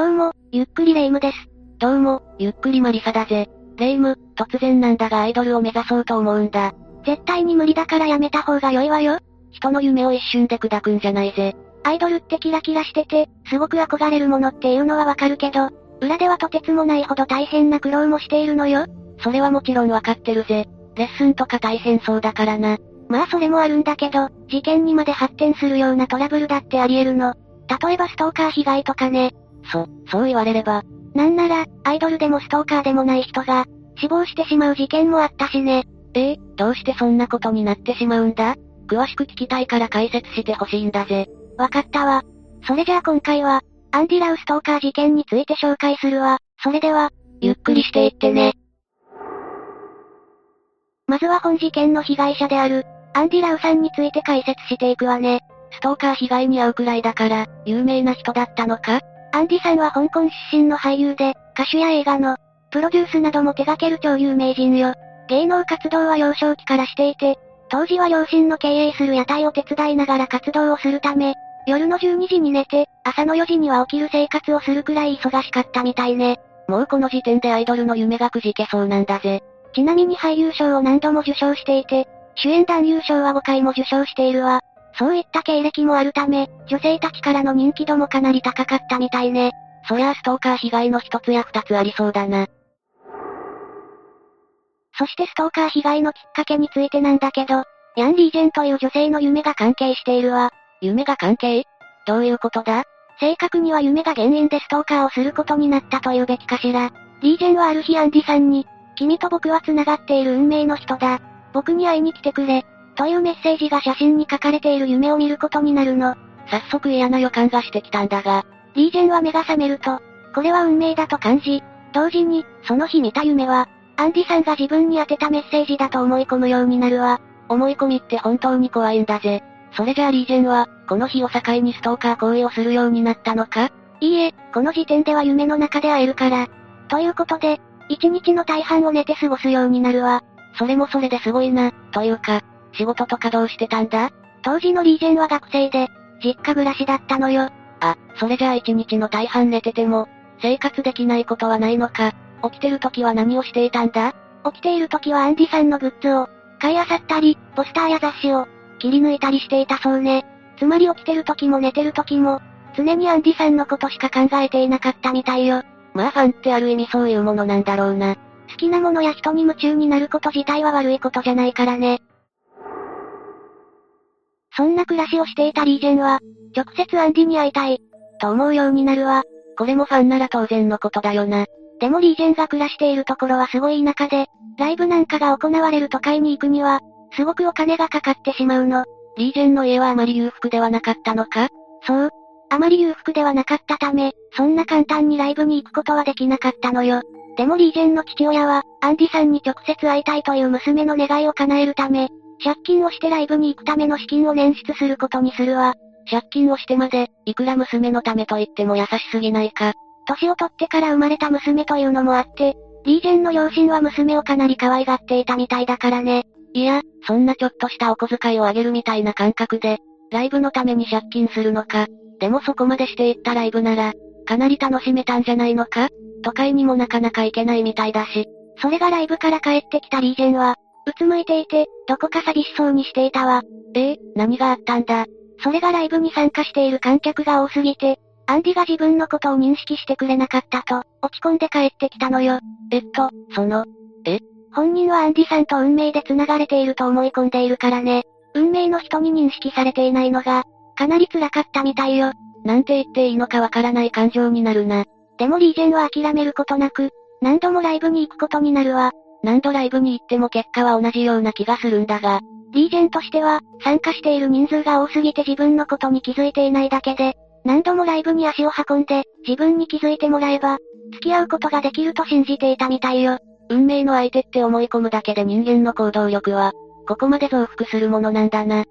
どうも、ゆっくりレ夢ムです。どうも、ゆっくりマリサだぜ。レ夢ム、突然なんだがアイドルを目指そうと思うんだ。絶対に無理だからやめた方が良いわよ。人の夢を一瞬で砕くんじゃないぜ。アイドルってキラキラしてて、すごく憧れるものっていうのはわかるけど、裏ではとてつもないほど大変な苦労もしているのよ。それはもちろんわかってるぜ。レッスンとか大変そうだからな。まあそれもあるんだけど、事件にまで発展するようなトラブルだってあり得るの。例えばストーカー被害とかね。そ、そう言われれば。なんなら、アイドルでもストーカーでもない人が、死亡してしまう事件もあったしね。ええどうしてそんなことになってしまうんだ？詳しく聞きたいから解説してほしいんだぜ。わかったわ。それじゃあ今回は、アンディラウストーカー事件について紹介するわ。それでは、ゆっくりしていってね。まずは本事件の被害者である、アンディラウさんについて解説していくわね。ストーカー被害に遭うくらいだから、有名な人だったのか？アンディさんは香港出身の俳優で、歌手や映画の、プロデュースなども手掛ける超有名人よ。芸能活動は幼少期からしていて、当時は両親の経営する屋台を手伝いながら活動をするため、夜の12時に寝て、朝の4時には起きる生活をするくらい忙しかったみたいね。もうこの時点でアイドルの夢がくじけそうなんだぜ。ちなみに俳優賞を何度も受賞していて、主演男優賞は5回も受賞しているわ。そういった経歴もあるため、女性たちからの人気度もかなり高かったみたいね。そりゃあストーカー被害の一つや二つありそうだな。そしてストーカー被害のきっかけについてなんだけど、ヤン・リージェンという女性の夢が関係しているわ。夢が関係？どういうことだ？正確には夢が原因でストーカーをすることになったというべきかしら。リージェンはある日アンディさんに、君と僕は繋がっている運命の人だ。僕に会いに来てくれ。というメッセージが写真に書かれている夢を見ることになるの？早速嫌な予感がしてきたんだが。リージェンは目が覚めると、これは運命だと感じ、同時に、その日見た夢は、アンディさんが自分に宛てたメッセージだと思い込むようになるわ。思い込みって本当に怖いんだぜ。それじゃあリージェンは、この日を境にストーカー行為をするようになったのか？いいえ、この時点では夢の中で会えるから。ということで、一日の大半を寝て過ごすようになるわ。それもそれですごいな、というか、仕事とかどうしてたんだ？当時のリージェンは学生で、実家暮らしだったのよ。あ、それじゃあ一日の大半寝てても、生活できないことはないのか。起きてる時は何をしていたんだ？起きている時はアンディさんのグッズを、買い漁ったり、ポスターや雑誌を、切り抜いたりしていたそうね。つまり起きてる時も寝てる時も、常にアンディさんのことしか考えていなかったみたいよ。まあファンってある意味そういうものなんだろうな。好きなものや人に夢中になること自体は悪いことじゃないからね。そんな暮らしをしていたリージェンは、直接アンディに会いたい、と思うようになるわ。これもファンなら当然のことだよな。でもリージェンが暮らしているところはすごい田舎で、ライブなんかが行われる都会に行くには、すごくお金がかかってしまうの。リージェンの家はあまり裕福ではなかったのか？そう。あまり裕福ではなかったため、そんな簡単にライブに行くことはできなかったのよ。でもリージェンの父親は、アンディさんに直接会いたいという娘の願いを叶えるため、借金をしてライブに行くための資金を捻出することにするわ。借金をしてまで、いくら娘のためと言っても優しすぎないか。年を取ってから生まれた娘というのもあって、リージェンの両親は娘をかなり可愛がっていたみたいだからね。いや、そんなちょっとしたお小遣いをあげるみたいな感覚で、ライブのために借金するのか。でもそこまでしていったライブなら、かなり楽しめたんじゃないのか？都会にもなかなか行けないみたいだし。それがライブから帰ってきたリージェンは、うつむいていて、どこか寂しそうにしていたわ。ええ何があったんだ？それがライブに参加している観客が多すぎて、アンディが自分のことを認識してくれなかったと、落ち込んで帰ってきたのよ。えっと、その、え？本人はアンディさんと運命で繋がれていると思い込んでいるからね。運命の人に認識されていないのが、かなり辛かったみたいよ。なんて言っていいのかわからない感情になるな。でもリージェンは諦めることなく、何度もライブに行くことになるわ。何度ライブに行っても結果は同じような気がするんだが。リージェンとしては、参加している人数が多すぎて自分のことに気づいていないだけで、何度もライブに足を運んで、自分に気づいてもらえば、付き合うことができると信じていたみたいよ。運命の相手って思い込むだけで人間の行動力は、ここまで増幅するものなんだな。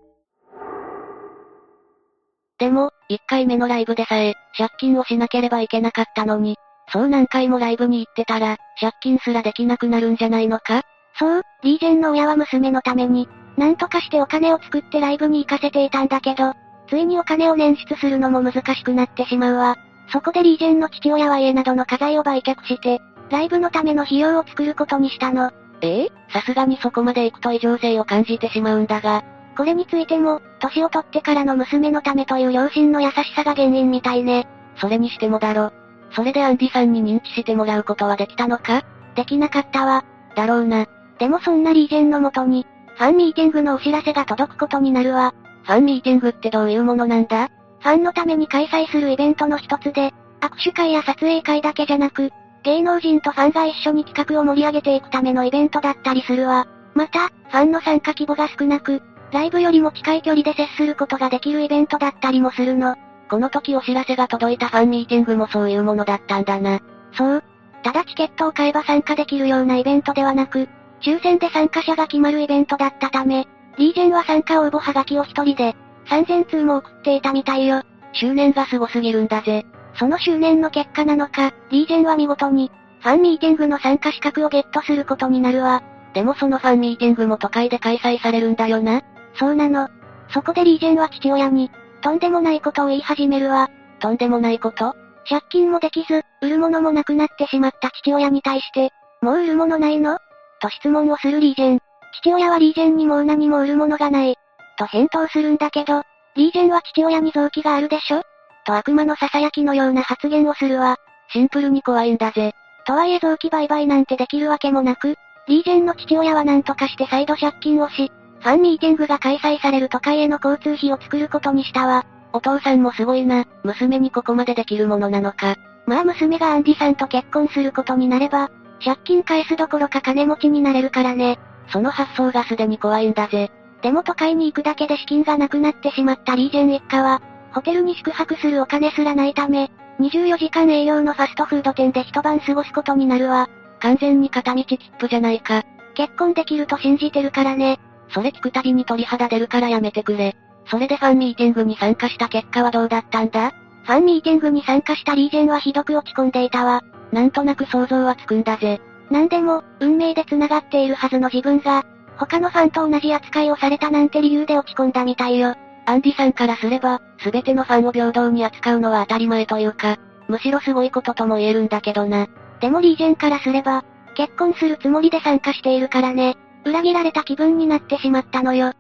でも、1回目のライブでさえ、借金をしなければいけなかったのに、そう何回もライブに行ってたら、借金すらできなくなるんじゃないのか？そう、リージェンの親は娘のために、なんとかしてお金を作ってライブに行かせていたんだけど、ついにお金を捻出するのも難しくなってしまうわ。そこでリージェンの父親は家などの家財を売却して、ライブのための費用を作ることにしたの。ええ？さすがにそこまで行くと異常性を感じてしまうんだが。これについても、年を取ってからの娘のためという両親の優しさが原因みたいね。それにしてもだろ。それでアンディさんに認知してもらうことはできたのか？できなかったわ。だろうな。でもそんなリージェンのもとに、ファンミーティングのお知らせが届くことになるわ。ファンミーティングってどういうものなんだ？ファンのために開催するイベントの一つで、握手会や撮影会だけじゃなく、芸能人とファンが一緒に企画を盛り上げていくためのイベントだったりするわ。また、ファンの参加規模が少なく、ライブよりも近い距離で接することができるイベントだったりもするの。この時お知らせが届いたファンミーティングもそういうものだったんだな。そう。ただチケットを買えば参加できるようなイベントではなく、抽選で参加者が決まるイベントだったため、リージェンは参加応募はがきを一人で、3000通も送っていたみたいよ。執念が凄すぎるんだぜ。その執念の結果なのか、リージェンは見事に、ファンミーティングの参加資格をゲットすることになるわ。でもそのファンミーティングも都会で開催されるんだよな。そうなの。そこでリージェンは父親に、とんでもないことを言い始めるわ。とんでもないこと？借金もできず、売るものもなくなってしまった父親に対して、もう売るものないの？と質問をするリージェン。父親はリージェンにもう何も売るものがない。と返答するんだけど、リージェンは父親に臓器があるでしょ？と悪魔の囁きのような発言をするわ。シンプルに怖いんだぜ。とはいえ臓器売買なんてできるわけもなく、リージェンの父親は何とかして再度借金をし、ファンミーティングが開催される都会への交通費を作ることにしたわ。お父さんもすごいな、娘にここまでできるものなのか。まあ娘がアンディさんと結婚することになれば、借金返すどころか金持ちになれるからね。その発想がすでに怖いんだぜ。でも都会に行くだけで資金がなくなってしまったリージェン一家は、ホテルに宿泊するお金すらないため、24時間営業のファストフード店で一晩過ごすことになるわ。完全に片道切符じゃないか。結婚できると信じてるからね。それ聞くたびに鳥肌出るからやめてくれ。それでファンミーティングに参加した結果はどうだったんだ？ファンミーティングに参加したリージェンはひどく落ち込んでいたわ。なんとなく想像はつくんだぜ。なんでも、運命で繋がっているはずの自分が、他のファンと同じ扱いをされたなんて理由で落ち込んだみたいよ。アンディさんからすれば、すべてのファンを平等に扱うのは当たり前というか、むしろすごいこととも言えるんだけどな。でもリージェンからすれば、結婚するつもりで参加しているからね。裏切られた気分になってしまったのよ。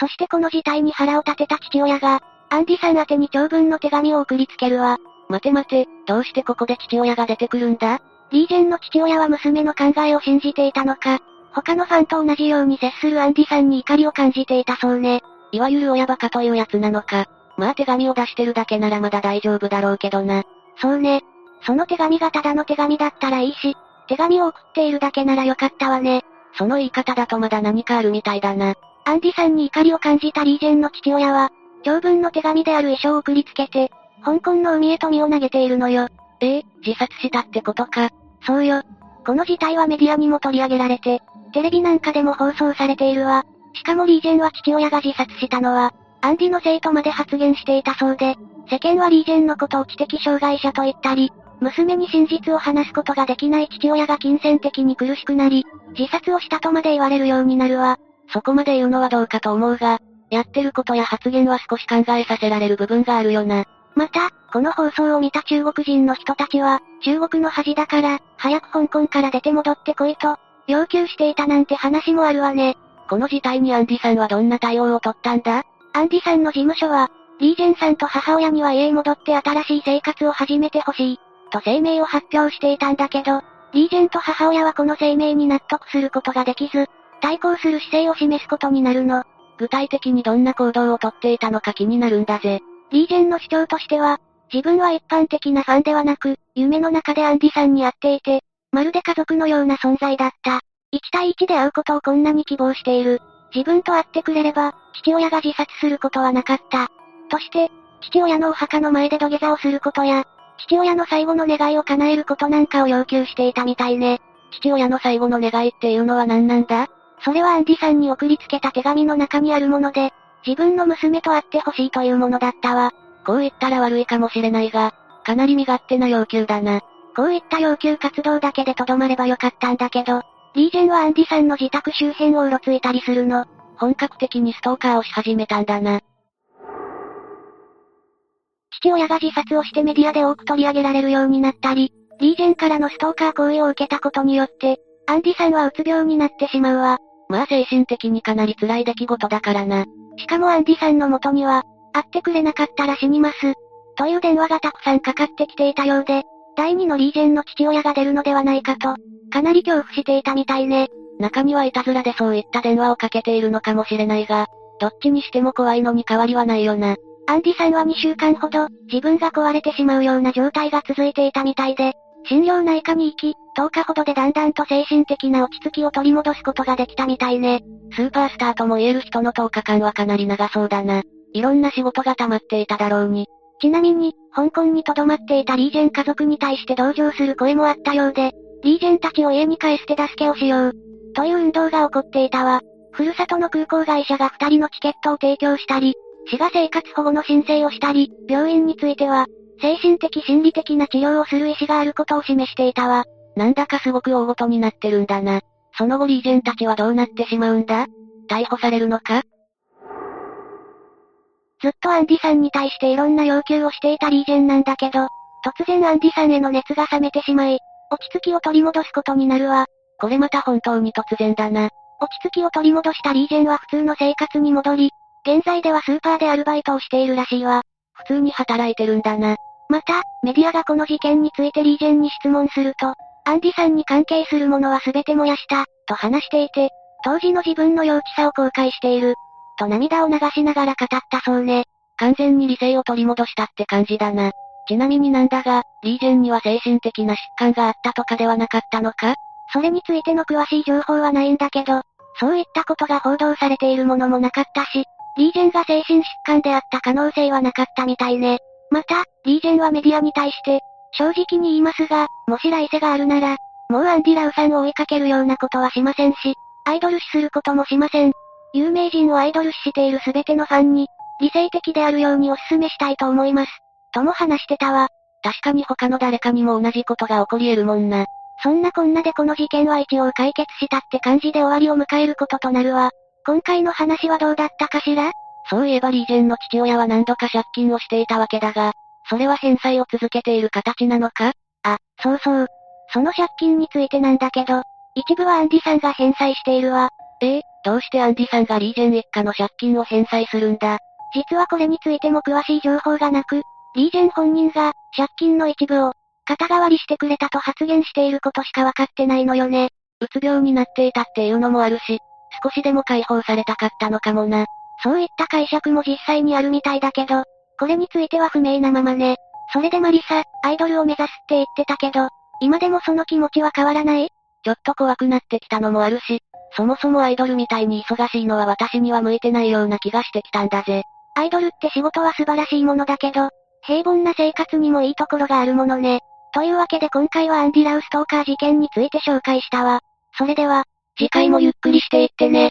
そしてこの事態に腹を立てた父親が、アンディさん宛てに長文の手紙を送りつけるわ。待て待て、どうしてここで父親が出てくるんだ？リージェンの父親は娘の考えを信じていたのか、他のファンと同じように接するアンディさんに怒りを感じていたそうね。いわゆる親バカというやつなのか。まあ手紙を出してるだけならまだ大丈夫だろうけどな。そうね。その手紙がただの手紙だったらいいし、手紙を送っているだけならよかったわね。その言い方だとまだ何かあるみたいだな。アンディさんに怒りを感じたリージェンの父親は、長文の手紙である遺書を送りつけて、香港の海へと身を投げているのよ。ええ自殺したってことか。そうよ。この事態はメディアにも取り上げられて、テレビなんかでも放送されているわ。しかもリージェンは父親が自殺したのは、アンディのせいとまで発言していたそうで、世間はリージェンのことを知的障害者と言ったり、娘に真実を話すことができない父親が金銭的に苦しくなり、自殺をしたとまで言われるようになるわ。そこまで言うのはどうかと思うが、やってることや発言は少し考えさせられる部分があるよな。また、この放送を見た中国人の人たちは、中国の恥だから、早く香港から出て戻ってこいと、要求していたなんて話もあるわね。この事態にアンディさんはどんな対応を取ったんだ？アンディさんの事務所は、リージェンさんと母親には家へ戻って新しい生活を始めてほしい、と声明を発表していたんだけど、リージェンと母親はこの声明に納得することができず、対抗する姿勢を示すことになるの。具体的にどんな行動をとっていたのか気になるんだぜ。リージェンの主張としては、自分は一般的なファンではなく、夢の中でアンディさんに会っていて、まるで家族のような存在だった。1対1で会うことをこんなに希望している。自分と会ってくれれば、父親が自殺することはなかった。として、父親のお墓の前で土下座をすることや、父親の最後の願いを叶えることなんかを要求していたみたいね。父親の最後の願いっていうのは何なんだ？それはアンディさんに送りつけた手紙の中にあるもので、自分の娘と会ってほしいというものだったわ。こう言ったら悪いかもしれないが、かなり身勝手な要求だな。こういった要求活動だけでとどまればよかったんだけど、リージェンはアンディさんの自宅周辺をうろついたりするの。本格的にストーカーをし始めたんだな。父親が自殺をしてメディアで多く取り上げられるようになったり、リーゼンからのストーカー行為を受けたことによって、アンディさんはうつ病になってしまうわ。まあ精神的にかなり辛い出来事だからな。しかもアンディさんの元には、会ってくれなかったら死にます。という電話がたくさんかかってきていたようで、第二のリーゼンの父親が出るのではないかと、かなり恐怖していたみたいね。中にはいたずらでそういった電話をかけているのかもしれないが、どっちにしても怖いのに変わりはないよな。アンディさんは2週間ほど、自分が壊れてしまうような状態が続いていたみたいで、心療内科に行き、10日ほどでだんだんと精神的な落ち着きを取り戻すことができたみたいね。スーパースターとも言える人の10日間はかなり長そうだな。いろんな仕事が溜まっていただろうに。ちなみに、香港に留まっていたリージェン家族に対して同情する声もあったようで、リージェンたちを家に帰して助けをしよう。という運動が起こっていたわ。ふるさとの空港会社が2人のチケットを提供したり、市が生活保護の申請をしたり、病院については、精神的心理的な治療をする意思があることを示していたわ。なんだかすごく大ごとになってるんだな。その後リージェンたちはどうなってしまうんだ？逮捕されるのか？ずっとアンディさんに対していろんな要求をしていたリージェンなんだけど、突然アンディさんへの熱が冷めてしまい、落ち着きを取り戻すことになるわ。これまた本当に突然だな。落ち着きを取り戻したリージェンは普通の生活に戻り、現在ではスーパーでアルバイトをしているらしいわ。普通に働いてるんだな。また、メディアがこの事件についてリージェンに質問すると、アンディさんに関係するものは全て燃やした、と話していて、当時の自分の幼稚さを後悔している、と涙を流しながら語ったそうね。完全に理性を取り戻したって感じだな。ちなみになんだが、リージェンには精神的な疾患があったとかではなかったのか？それについての詳しい情報はないんだけど、そういったことが報道されているものもなかったし、リージェンが精神疾患であった可能性はなかったみたいね。また、リージェンはメディアに対して、正直に言いますが、もし来世があるなら、もうアンディ・ラウさんを追いかけるようなことはしませんし、アイドル視することもしません。有名人をアイドル視している全てのファンに、理性的であるようにお勧めしたいと思います。とも話してたわ。確かに他の誰かにも同じことが起こり得るもんな。そんなこんなでこの事件は一応解決したって感じで終わりを迎えることとなるわ。今回の話はどうだったかしら？そういえばリージェンの父親は何度か借金をしていたわけだが、それは返済を続けている形なのか？あ、そうそう。その借金についてなんだけど、一部はアンディさんが返済しているわ。ええどうしてアンディさんがリージェン一家の借金を返済するんだ？実はこれについても詳しい情報がなく、リージェン本人が、借金の一部を、肩代わりしてくれたと発言していることしかわかってないのよね。うつ病になっていたっていうのもあるし、少しでも解放されたかったのかもな。そういった解釈も実際にあるみたいだけど、これについては不明なままね。それでマリサ、アイドルを目指すって言ってたけど、今でもその気持ちは変わらない？ちょっと怖くなってきたのもあるし、そもそもアイドルみたいに忙しいのは私には向いてないような気がしてきたんだぜ。アイドルって仕事は素晴らしいものだけど、平凡な生活にもいいところがあるものね。というわけで今回はアンディ・ラウストーカー事件について紹介したわ。それでは、次回もゆっくりしていってね。